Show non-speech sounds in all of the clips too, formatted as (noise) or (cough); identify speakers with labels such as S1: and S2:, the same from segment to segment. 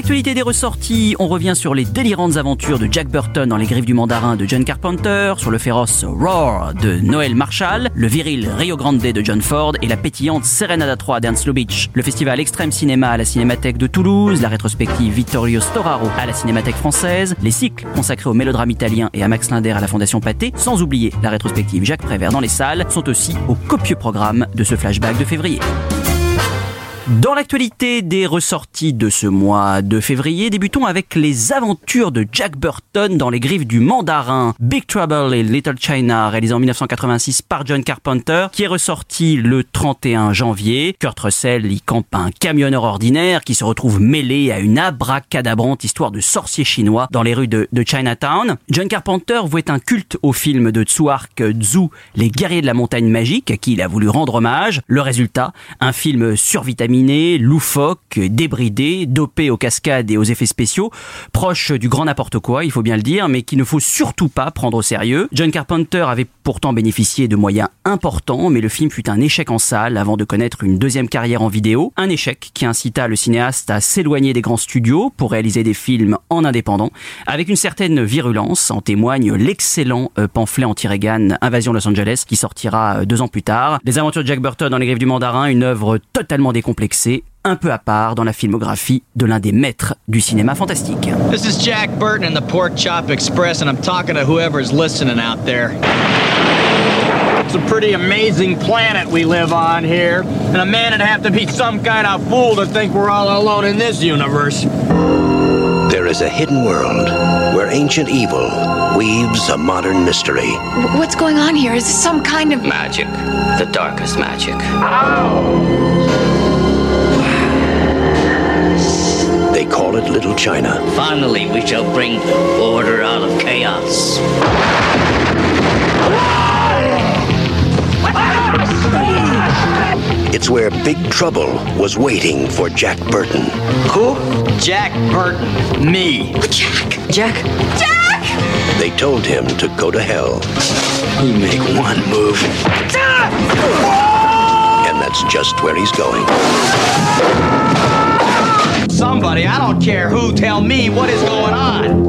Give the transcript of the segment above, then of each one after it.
S1: L'actualité des ressorties, on revient sur les délirantes aventures de Jack Burton dans Les Griffes du Mandarin de John Carpenter, sur le féroce Roar de Noël Marshall, le viril Rio Grande de John Ford et la pétillante Serenada 3 d'Ernst Lubitsch, le festival Extrême Cinéma à la Cinémathèque de Toulouse, la rétrospective Vittorio Storaro à la Cinémathèque française, les cycles consacrés au mélodrame italien et à Max Linder à la Fondation Pathé, sans oublier la rétrospective Jacques Prévert dans les salles, sont aussi au copieux programme de ce flashback de février. Dans l'actualité des ressorties de ce mois de février, débutons avec les aventures de Jack Burton dans les griffes du mandarin. Big Trouble et Little China, réalisé en 1986 par John Carpenter, qui est ressorti le 31 janvier. Kurt Russell y campe un camionneur ordinaire qui se retrouve mêlé à une abracadabrante histoire de sorcier chinois dans les rues de, de Chinatown. John Carpenter vouait un culte au film de Tsuark Zhu, Les guerriers de la montagne magique, à qui il a voulu rendre hommage. Le résultat, un film survitaminé loufoque, débridé, dopé aux cascades et aux effets spéciaux, proche du grand n'importe quoi, il faut bien le dire, mais qu'il ne faut surtout pas prendre au sérieux. John Carpenter avait pourtant bénéficié de moyens importants, mais le film fut un échec en salle avant de connaître une deuxième carrière en vidéo. Un échec qui incita le cinéaste à s'éloigner des grands studios pour réaliser des films en indépendant, avec une certaine virulence, en témoigne l'excellent euh, pamphlet anti-Reagan Invasion Los Angeles, qui sortira euh, deux ans plus tard. Les aventures de Jack Burton dans les griffes du mandarin, une œuvre totalement décomplexée un peu à part dans la filmographie de l'un des maîtres du cinéma fantastique.
S2: This is Jack Burton in the Pork Chop Express, and I'm talking to whoever's listening out there. It's a pretty amazing planet we live on here, and a man would have to be some kind of fool to think we're all alone in this universe.
S3: There is a hidden world where ancient evil weaves a modern mystery.
S4: What's going on here? Is this some kind of
S5: magic? The darkest magic.
S3: They call it Little China.
S5: Finally, we shall bring order out of chaos.
S3: It's where Big Trouble was waiting for Jack Burton.
S2: Who? Jack Burton. Me.
S4: Jack? Jack? Jack!
S3: They told him to go to hell.
S5: You make one move.
S3: And that's just where he's going.
S2: Somebody, I don't care who, tell me what is going on.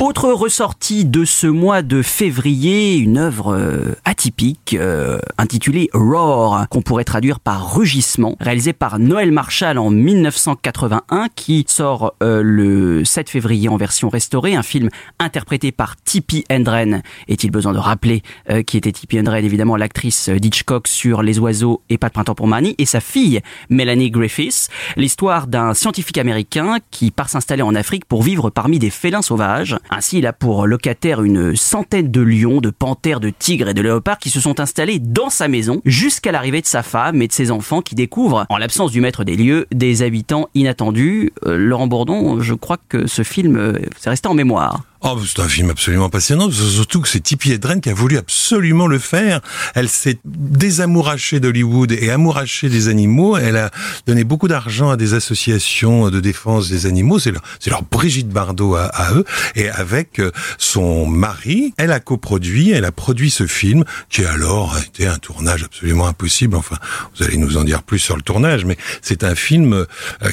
S1: Autre ressortie de ce mois de février, une œuvre euh, atypique euh, intitulée Roar, qu'on pourrait traduire par rugissement, réalisée par Noël Marshall en 1981, qui sort euh, le 7 février en version restaurée, un film interprété par Tippi Hendren. Est-il besoin de rappeler qui était Tippi Hendren, évidemment l'actrice d'Hitchcock sur Les oiseaux et pas de printemps pour Marnie, et sa fille Melanie Griffiths, l'histoire d'un scientifique américain qui part s'installer en Afrique pour vivre parmi des félins sauvages. Ainsi, il a pour locataire une centaine de lions, de panthères, de tigres et de léopards qui se sont installés dans sa maison jusqu'à l'arrivée de sa femme et de ses enfants qui découvrent, en l'absence du maître des lieux, des habitants inattendus. Euh, Laurent Bourdon, je crois que ce film, euh, c'est resté en mémoire.
S6: Oh, c'est un film absolument passionnant, surtout que c'est Tippi Hedren qui a voulu absolument le faire. Elle s'est désamourachée d'Hollywood et amourachée des animaux. Elle a donné beaucoup d'argent à des associations de défense des animaux. C'est leur, leur Brigitte Bardot à, à, eux. Et avec euh, son mari, elle a coproduit, elle a produit ce film qui alors a été un tournage absolument impossible. Enfin, vous allez nous en dire plus sur le tournage, mais c'est un film euh,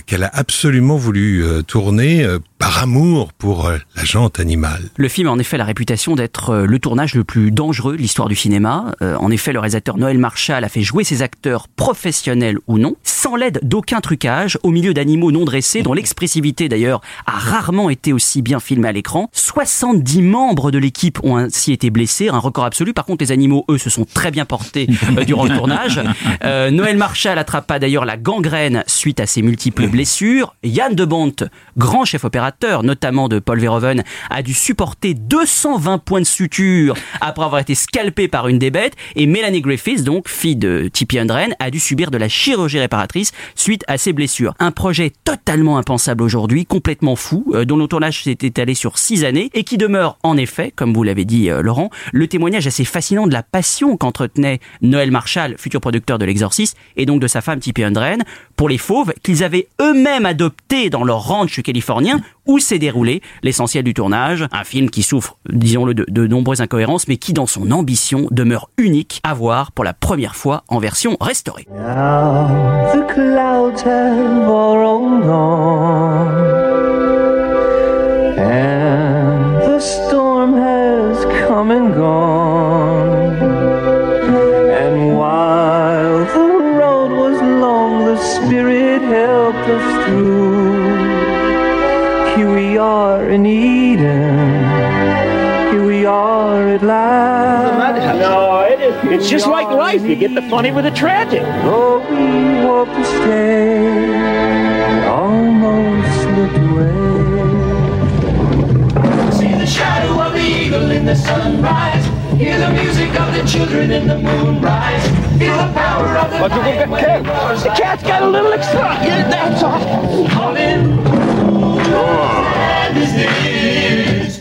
S6: qu'elle a absolument voulu euh, tourner par amour pour la jante animale.
S1: Le film a en effet la réputation d'être le tournage le plus dangereux de l'histoire du cinéma. En effet, le réalisateur Noël Marshall a fait jouer ses acteurs professionnels ou non, sans l'aide d'aucun trucage, au milieu d'animaux non dressés, dont l'expressivité d'ailleurs a rarement été aussi bien filmée à l'écran. 70 membres de l'équipe ont ainsi été blessés, un record absolu. Par contre, les animaux, eux, se sont très bien portés durant le (laughs) tournage. Euh, Noël Marshall attrapa d'ailleurs la gangrène suite à ses multiples blessures. Yann de Bont, grand chef opérateur, notamment de Paul Verhoeven, a dû supporter 220 points de suture après avoir été scalpé par une des bêtes. Et Melanie Griffiths, donc fille de Tippi Undren, a dû subir de la chirurgie réparatrice suite à ses blessures. Un projet totalement impensable aujourd'hui, complètement fou, euh, dont le tournage s'est étalé sur six années et qui demeure en effet, comme vous l'avez dit euh, Laurent, le témoignage assez fascinant de la passion qu'entretenait Noël Marshall, futur producteur de l'Exorciste, et donc de sa femme Tippi Undren, pour les fauves qu'ils avaient eux-mêmes adoptés dans leur ranch californien où s'est déroulé l'essentiel du tournage. Un film qui souffre, disons-le, de, nombreuses incohérences, mais qui, dans son ambition, demeure unique à voir pour la première fois en version restaurée.
S7: The
S8: get the funny with the tragic.
S7: Oh, we hope to stay. Almost slipped away.
S9: See the shadow of the eagle in the sunrise. Hear the music of the children in the moonrise. Feel the power of the
S8: But you get cat. The cat's got a little extra. Yeah, that's all.
S9: All ah. in.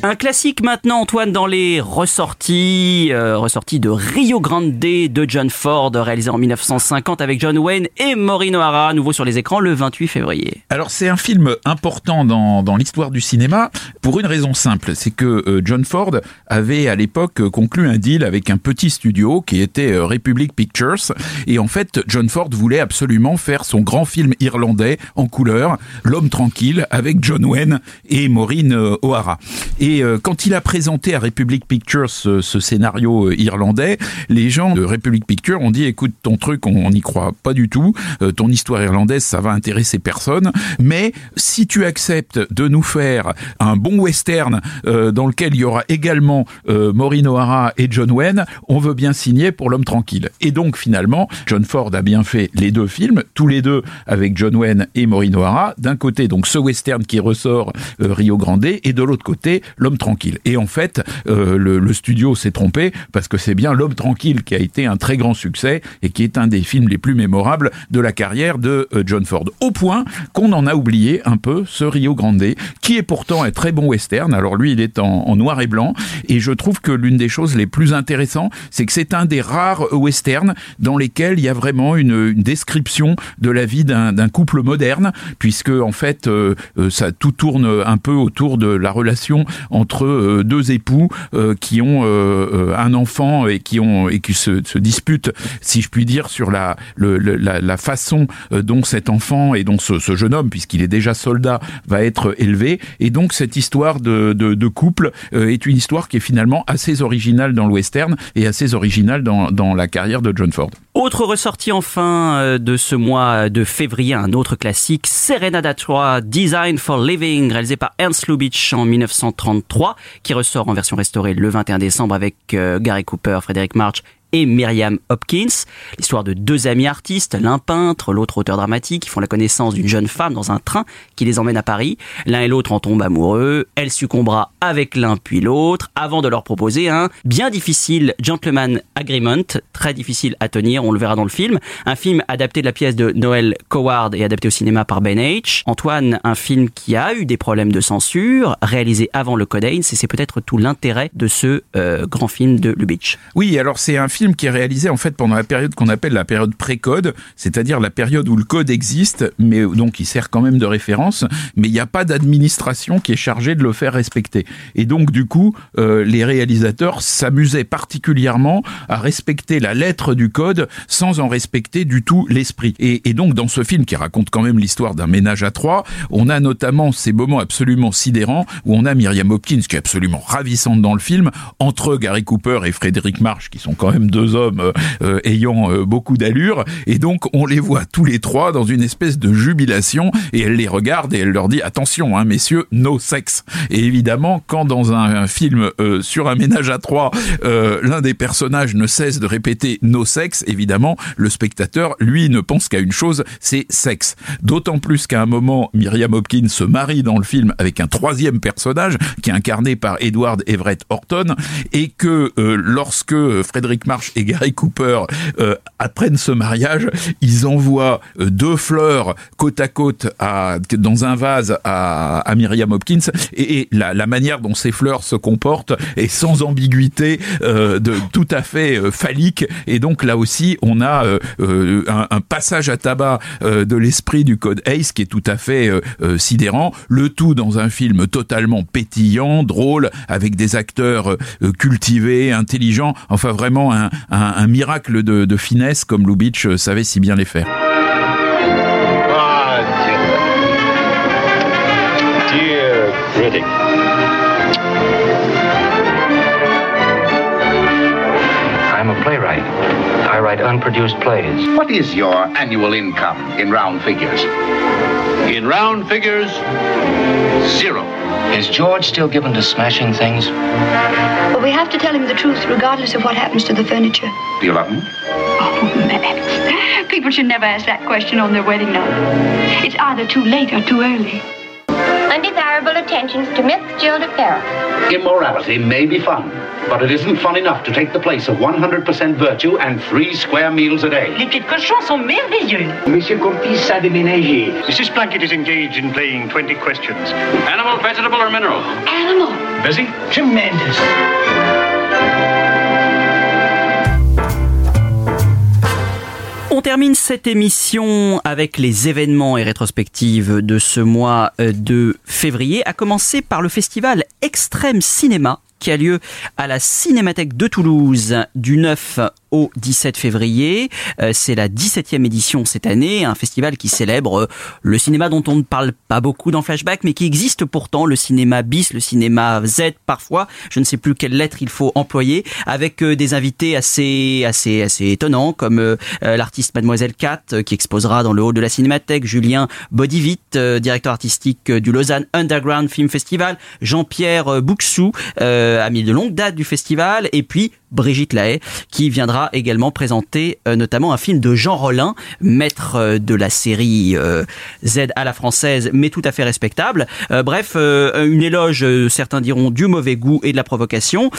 S1: Un classique maintenant, Antoine, dans les ressorties, euh, ressorties de Rio Grande de John Ford, réalisé en 1950 avec John Wayne et Maureen O'Hara, nouveau sur les écrans le 28 février.
S10: Alors c'est un film important dans, dans l'histoire du cinéma pour une raison simple, c'est que euh, John Ford avait à l'époque conclu un deal avec un petit studio qui était euh, Republic Pictures et en fait John Ford voulait absolument faire son grand film irlandais en couleur, L'homme tranquille avec John Wayne et Maureen euh, O'Hara. Et et euh, quand il a présenté à Republic Pictures ce, ce scénario euh, irlandais, les gens de Republic Pictures ont dit écoute ton truc on n'y croit pas du tout, euh, ton histoire irlandaise ça va intéresser personne, mais si tu acceptes de nous faire un bon western dans lequel il y aura également Maureen O'Hara et John Wayne, on veut bien signer pour l'homme tranquille. Et donc finalement, John Ford a bien fait les deux films, tous les deux avec John Wayne et Maureen O'Hara. D'un côté donc ce western qui ressort Rio Grande et de l'autre côté l'homme tranquille. Et en fait, euh, le, le, studio s'est trompé parce que c'est bien l'homme tranquille qui a été un très grand succès et qui est un des films les plus mémorables de la carrière de euh, John Ford. Au point qu'on en a oublié un peu ce Rio Grande, qui est pourtant un très bon western. Alors lui, il est en, noir et blanc. Et je trouve que l'une des choses les plus intéressantes, c'est que c'est un des rares westerns dans lesquels il y a vraiment une, une description de la vie d'un couple moderne, puisque en fait, euh, ça tout tourne un peu autour de la relation entre euh, deux époux euh, qui ont euh, un enfant et qui ont et qui se, disputent, si je puis dire, sur la la, façon dont cet enfant et dont ce, jeune homme, puisqu'il est déjà soldat, va être élevé. Et donc cette histoire de, de, couple est une histoire qui est finalement assez originale dans le western et assez originale dans, dans la carrière de John Ford.
S1: Autre ressortie enfin de ce mois de février, un autre classique, Serenada 3, Design for Living, réalisé par Ernst Lubitsch en 1933, qui ressort en version restaurée le 21 décembre avec euh, Gary Cooper, Frédéric March et Myriam Hopkins. L'histoire de deux amis artistes, l'un peintre, l'autre auteur dramatique, qui font la connaissance d'une jeune femme dans un train qui les emmène à Paris. L'un et l'autre en tombent amoureux. Elle succombera avec l'un puis l'autre avant de leur proposer un bien difficile gentleman agreement, très difficile à tenir, on le verra dans le film. Un film adapté de la pièce de Noël Coward et adapté au cinéma par Ben H. Antoine, un film qui a eu des problèmes de censure, réalisé avant le Code c'est peut-être tout l'intérêt de ce euh, grand film de Lubitsch.
S10: Oui, alors c'est un film qui est réalisé en fait pendant la période qu'on appelle la période pré-code, c'est-à-dire la période où le code existe, mais donc il sert quand même de référence, mais il n'y a pas d'administration qui est chargée de le faire respecter. Et donc du coup, euh, les réalisateurs s'amusaient particulièrement à respecter la lettre du code sans en respecter du tout l'esprit. Et, et donc dans ce film qui raconte quand même l'histoire d'un ménage à trois, on a notamment ces moments absolument sidérants où on a Myriam Hopkins qui est absolument ravissante dans le film, entre Gary Cooper et Frédéric March qui sont quand même deux hommes euh, euh, ayant euh, beaucoup d'allure, et donc on les voit tous les trois dans une espèce de jubilation, et elle les regarde et elle leur dit attention, hein, messieurs, no sexe. Et évidemment, quand dans un, film sur un ménage à trois, l'un des personnages ne cesse de répéter no sexe, évidemment, le spectateur, lui, ne pense qu'à une chose, c'est sexe. D'autant plus qu'à un moment, Myriam Hopkins se marie dans le film avec un troisième personnage qui est incarné par Edward Everett Horton, et que lorsque Frédéric et Gary Cooper euh, apprennent ce mariage, ils envoient euh, deux fleurs côte à côte à, dans un vase à, à Myriam Hopkins. Et, la, la, manière dont ces fleurs se comportent est sans ambiguïté, euh, de tout à fait euh, phallique. Et donc là aussi on a euh, un, un, passage à tabac de l'esprit du code Ace qui est tout à fait sidérant, le tout dans un film totalement pétillant, drôle, avec des acteurs cultivés, intelligents, enfin vraiment un, un, miracle de, finesse comme Lubitsch savait si bien les faire.
S11: Ah.
S12: Write unproduced plays.
S13: What is your annual income in round figures?
S11: In round figures, zero.
S12: Is George still given to smashing things?
S14: Well, we have to tell him the truth, regardless of what happens to the furniture.
S13: Do you love him?
S14: Oh, Max. (laughs) People should never ask that question on their wedding night. It's either too late or too early.
S15: Undesirable attentions to Miss Gilda Farrell.
S13: Immorality may be fun, but it isn't fun enough to take the place of 100% virtue and three square meals a day.
S16: Les petites cochons sont merveilleux.
S17: Monsieur Cortis a déménagé.
S18: Mrs. Plunkett is engaged in playing 20 questions.
S11: Animal, vegetable, or mineral?
S14: Animal.
S18: Busy?
S17: Tremendous.
S1: On termine cette émission avec les événements et rétrospectives de ce mois de février, à commencer par le festival Extrême Cinéma qui a lieu à la Cinémathèque de Toulouse du 9 au 17 février. Euh, c'est la 17e édition cette année, un festival qui célèbre euh, le cinéma dont on ne parle pas beaucoup dans Flashback, mais qui existe pourtant, le cinéma bis, le cinéma Z parfois, je ne sais plus quelle lettre il faut employer, avec euh, des invités assez assez assez étonnants, comme l'artiste Mademoiselle Cat, qui exposera dans le hall de la Cinémathèque, Julien Bodivit, directeur artistique du Lausanne Underground Film Festival, Jean-Pierre Bouxou, ami de longue date du festival, et puis Brigitte Lahaye, qui viendra également présenter euh, notamment un film de Jean Rollin, maître euh, de la série euh, Z à la française, mais tout à fait respectable. bref, une éloge, certains diront, du mauvais goût et de la provocation,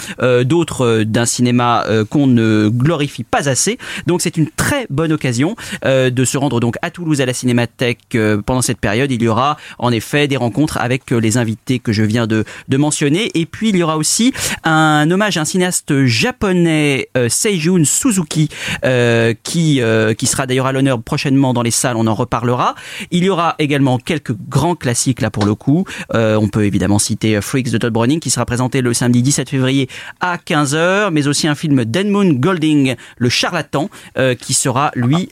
S1: d'autres d'un cinéma qu'on ne glorifie pas assez. Donc c'est une très bonne occasion de se rendre donc à Toulouse à la Cinémathèque pendant cette période. Il y aura en effet des rencontres avec les invités que je viens de mentionner. Et puis il y aura aussi un hommage à un cinéaste japonais, Seijun Suzuki, euh, qui, euh, qui sera d'ailleurs à l'honneur prochainement dans les salles, on en reparlera. Il y aura également quelques grands classiques là pour le coup. Euh, on peut évidemment citer Freaks de Todd Browning qui sera présenté le samedi 17 février à 15h, mais aussi un film d'Edmund Golding, Le Charlatan, qui sera lui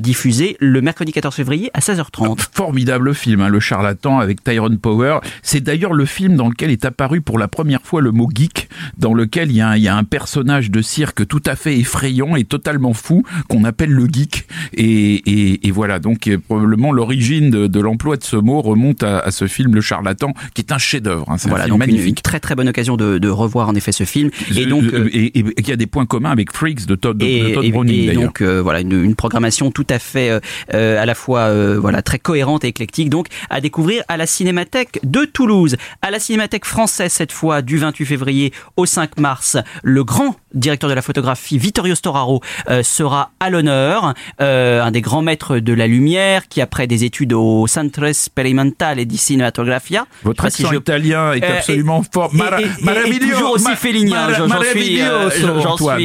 S1: diffusé le mercredi 14 février à 16h30.
S10: Formidable film, hein, Le Charlatan avec Tyrone Power. C'est d'ailleurs le film dans lequel est apparu pour la première fois le mot geek, dans lequel il y il y a un personnage de cirque tout à fait effrayant et totalement fou qu'on appelle le geek. Et, et, et voilà, donc euh, probablement l'origine de, de l'emploi de ce mot remonte à, à, ce film Le Charlatan, qui est un chef-d'œuvre. Hein. C'est
S1: voilà,
S10: un film
S1: donc
S10: magnifique.
S1: Une, une, très très bonne occasion de, de, revoir en effet ce film.
S10: Et donc, euh, et, et, qui a des points communs avec Freaks de Todd,
S1: et,
S10: de Todd Browning
S1: Et donc euh, voilà, une, une, programmation tout à fait euh, à la fois voilà très cohérente et éclectique. Donc à découvrir à la Cinémathèque de Toulouse, à la Cinémathèque française cette fois du 28 février au 5 mars. Le grand directeur de la photographie Vittorio Storaro euh, sera à l'honneur, euh, un des grands maîtres de la lumière qui après des études au Centre Sperimentale di Cinematografia.
S10: Votre accent si je... italien est absolument euh, fort.
S1: Mara- et, et, toujours aussi félinien. J'en suis, euh, suis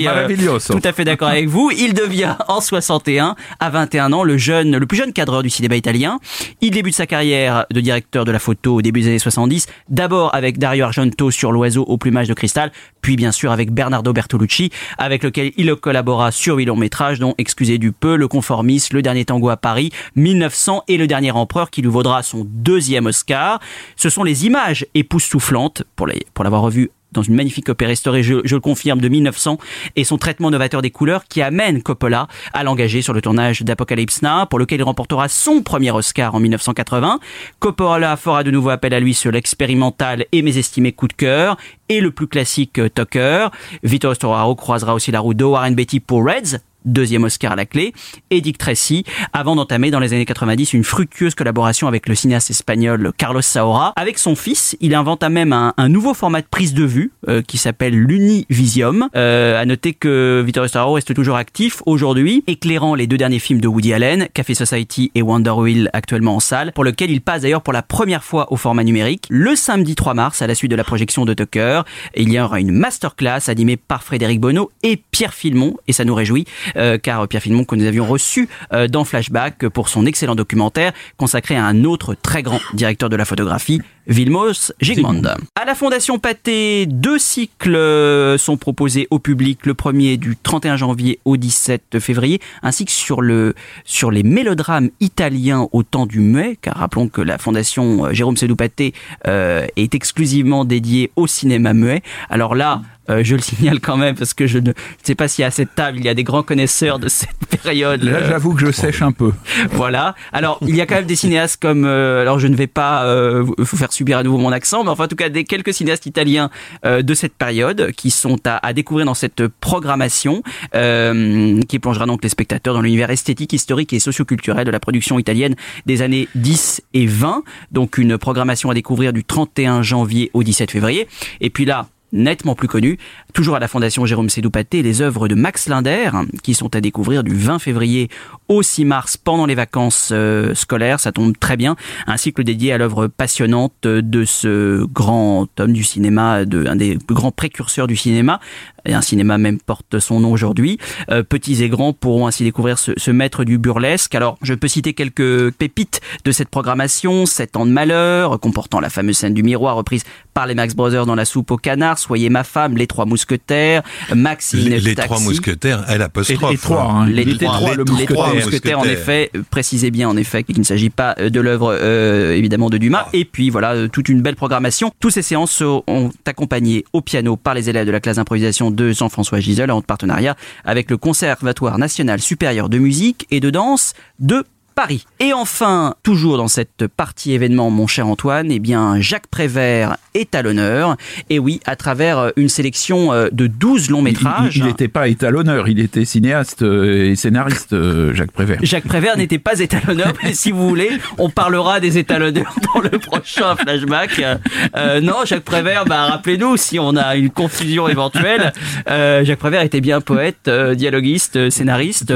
S1: euh, tout à fait d'accord avec vous. Il devient en 61, à 21 ans, le jeune, le plus jeune cadreur du cinéma italien. Il débute sa carrière de directeur de la photo au début des années 70, d'abord avec Dario Argento sur L'oiseau au plumage de cristal, puis bien sûr avec Bernardo Bertolucci, avec lequel il collabora sur huit longs métrages, dont Excusez du peu, Le Conformiste, Le Dernier Tango à Paris, 1900 et Le Dernier Empereur, qui lui vaudra son deuxième Oscar. Ce sont les images époustouflantes, pour, les, pour l'avoir revu dans une magnifique opéra restaurée, je, le confirme, de 1900, et son traitement novateur des couleurs qui amène Coppola à l'engager sur le tournage d'Apocalypse Now, pour lequel il remportera son premier Oscar en 1980. Coppola fera de nouveau appel à lui sur l'expérimental et mésestimé coup de cœur, et le plus classique Tucker. Vito Storaro croisera aussi la route de Warren Beatty pour Reds, deuxième Oscar à la clé, et Dick Tracy, avant d'entamer dans les années 90 une fructueuse collaboration avec le cinéaste espagnol Carlos Saura. Avec son fils, il inventa même un, un nouveau format de prise de vue euh, qui s'appelle l'Univisium. Euh, à noter que Vittorio Storaro reste toujours actif aujourd'hui, éclairant les deux derniers films de Woody Allen, Café Society et Wonder Wheel actuellement en salle, pour lequel il passe d'ailleurs pour la première fois au format numérique. Le samedi 3 mars, à la suite de la projection de Tucker, il y aura une masterclass animée par Frédéric Bonneau et Pierre Filmon, et ça nous réjouit. Euh, car Pierre Filmon que nous avions reçu euh, dans Flashback pour son excellent documentaire consacré à un autre très grand directeur de la photographie, Vilmos Gigmond. À la Fondation Pathé, deux cycles sont proposés au public. Le premier du 31 janvier au 17 février, ainsi que sur le sur les mélodrames italiens au temps du muet, car rappelons que la Fondation Jérôme Sédou Pathé euh, est exclusivement dédiée au cinéma muet. Alors là, euh, je le signale quand même parce que je ne sais pas si à cette table il y a des grands connaisseurs de cette période.
S10: Là, j'avoue que je sèche un peu.
S1: Voilà. Alors, il y a quand même des cinéastes comme, euh, alors je ne vais pas euh, vous faire subir à nouveau mon accent, mais enfin en tout cas des quelques cinéastes italiens euh, de cette période qui sont à, découvrir dans cette programmation euh, qui plongera donc les spectateurs dans l'univers esthétique, historique et socioculturel de la production italienne des années 10 et 20. Donc une programmation à découvrir du 31 janvier au 17 février. Et puis là, nettement plus connu, toujours à la Fondation Jérôme Sédou Pathé, les œuvres de Max Linder, qui sont à découvrir du 20 février au 6 mars pendant les vacances euh, scolaires, ça tombe très bien, un cycle dédié à l'œuvre passionnante de ce grand homme du cinéma, de, un des plus grands précurseurs du cinéma, et un cinéma même porte son nom aujourd'hui. Euh, petits et grands pourront ainsi découvrir ce, ce, maître du burlesque. Alors, je peux citer quelques pépites de cette programmation. Sept ans de malheur, comportant la fameuse scène du miroir reprise par les Max Brothers dans la soupe au canard, Soyez ma femme, Les Trois Mousquetaires, Maxine
S6: Les, les
S1: Taxi.
S6: Trois Mousquetaires, elle apostrophe.
S10: Les, trois, hein.
S1: les,
S10: les,
S1: trois,
S10: trois,
S1: les,
S10: le
S1: les trois mousquetaires, en effet, précisez bien en effet qu'il ne s'agit pas de l'œuvre euh, évidemment de Dumas. Et puis voilà, toute une belle programmation. Toutes ces séances sont accompagnées au piano par les élèves de la classe d'improvisation de Jean-François Giselle en partenariat avec le Conservatoire national supérieur de musique et de danse de Paris. Et enfin, toujours dans cette partie événement, mon cher Antoine, eh bien, Jacques Prévert est à l'honneur. Et oui, à travers une sélection de 12 longs métrages.
S10: Il n'était pas étalonneur, il était cinéaste et scénariste, Jacques Prévert.
S1: Jacques Prévert n'était pas étalonneur, (laughs) mais si vous voulez, on parlera des étalonneurs (laughs) dans le prochain flashback. Euh, non, Jacques Prévert, bah, rappelez-nous, si on a une confusion éventuelle, euh, Jacques Prévert était bien poète, euh, dialoguiste, scénariste.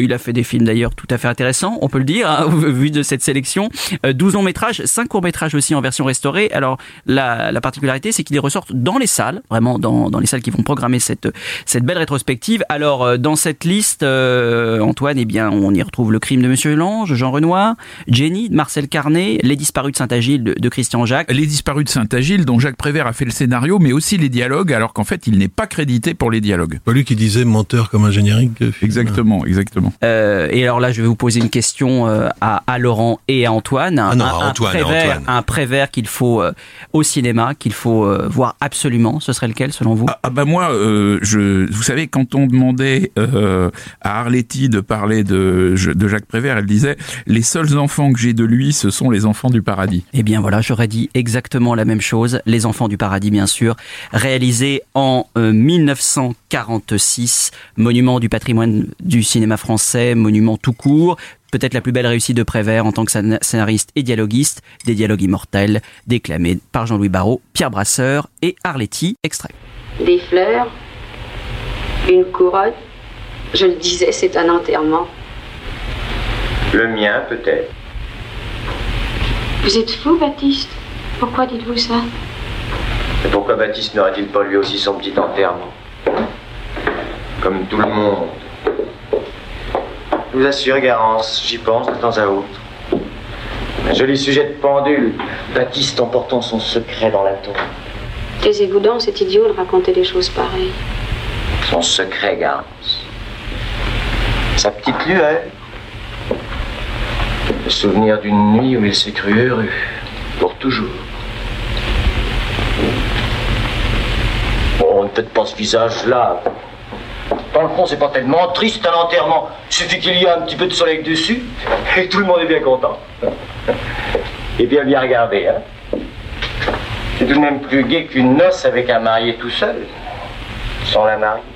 S1: il a fait des films d'ailleurs tout à fait intéressants on peut le dire, hein, (laughs) vu de cette sélection. 12 longs métrages, 5 courts métrages aussi en version restaurée. Alors la, la particularité, c'est qu'ils ressortent dans les salles, vraiment dans, dans, les salles qui vont programmer cette, cette belle rétrospective. Alors dans cette liste, euh, Antoine, eh bien, on y retrouve Le crime de Monsieur Lange, Jean Renoir, Jenny, Marcel Carnet, Les disparus de Saint-Agile de, de, Christian Jacques.
S10: Les disparus de Saint-Agile, dont Jacques Prévert a fait le scénario, mais aussi les dialogues, alors qu'en fait, il n'est pas crédité pour les dialogues.
S6: Pas lui qui disait menteur comme un générique.
S10: Exactement, exactement.
S1: Euh, et alors là, je vais vous poser une question question euh, à, à Laurent et à Antoine.
S6: Ah non,
S1: un, prévert,
S6: Antoine.
S1: un prévert qu'il faut euh, au cinéma, qu'il faut euh, voir absolument. Ce serait lequel selon vous?
S10: Ah bah moi, euh, je, vous savez, quand on demandait euh, à Arletty de parler de, de Jacques Prévert, elle disait les seuls enfants que j'ai de lui, ce sont les enfants du paradis.
S1: Eh bien voilà, j'aurais dit exactement la même chose. Les Enfants du Paradis, bien sûr, réalisé en euh, 1946, monument du patrimoine du cinéma français, monument tout court. Peut-être la plus belle réussite de Prévert en tant que scén- scénariste et dialoguiste, des dialogues immortels, déclamés par Jean-Louis Barrault, Pierre Brasseur et Arletty, extrait.
S19: Des fleurs, une couronne. Je le disais, c'est un enterrement.
S20: Le mien, peut-être.
S19: Vous êtes fou, Baptiste Pourquoi dites-vous ça?
S20: Et pourquoi Baptiste n'aurait-il pas lui aussi son petit enterrement? Comme tout le monde. Je vous assure, Garance, j'y pense de temps à autre. Un joli sujet de pendule. Baptiste emportant son secret dans la tombe.
S19: Taisez-vous donc, c'est idiot de raconter des choses pareilles.
S20: Son secret, Garance. Sa petite lueur. Le souvenir d'une nuit où il s'est cru heureux. Pour toujours. Bon, peut-être pas ce visage-là. Dans le fond, c'est pas tellement triste un enterrement. Il suffit qu'il y ait un petit peu de soleil dessus et tout le monde est bien content. Et bien bien regardé, hein. C'est tout de même plus gai qu'une noce avec un marié tout seul, sans la mariée.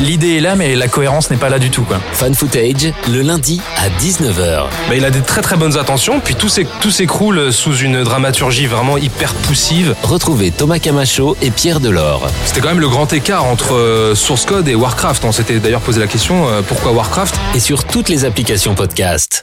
S21: L'idée est là, mais la cohérence n'est pas là du tout. Quoi.
S22: Fan Footage, le lundi à 19h.
S21: Bah, il a des très très bonnes intentions, puis tout s'éc- tout s'écroule sous une dramaturgie vraiment hyper poussive.
S22: Retrouvez Thomas Camacho et Pierre Delors.
S21: C'était quand même le grand écart entre euh, Source Code et Warcraft. On s'était d'ailleurs posé la question euh, pourquoi Warcraft?
S22: Et sur toutes les applications podcast.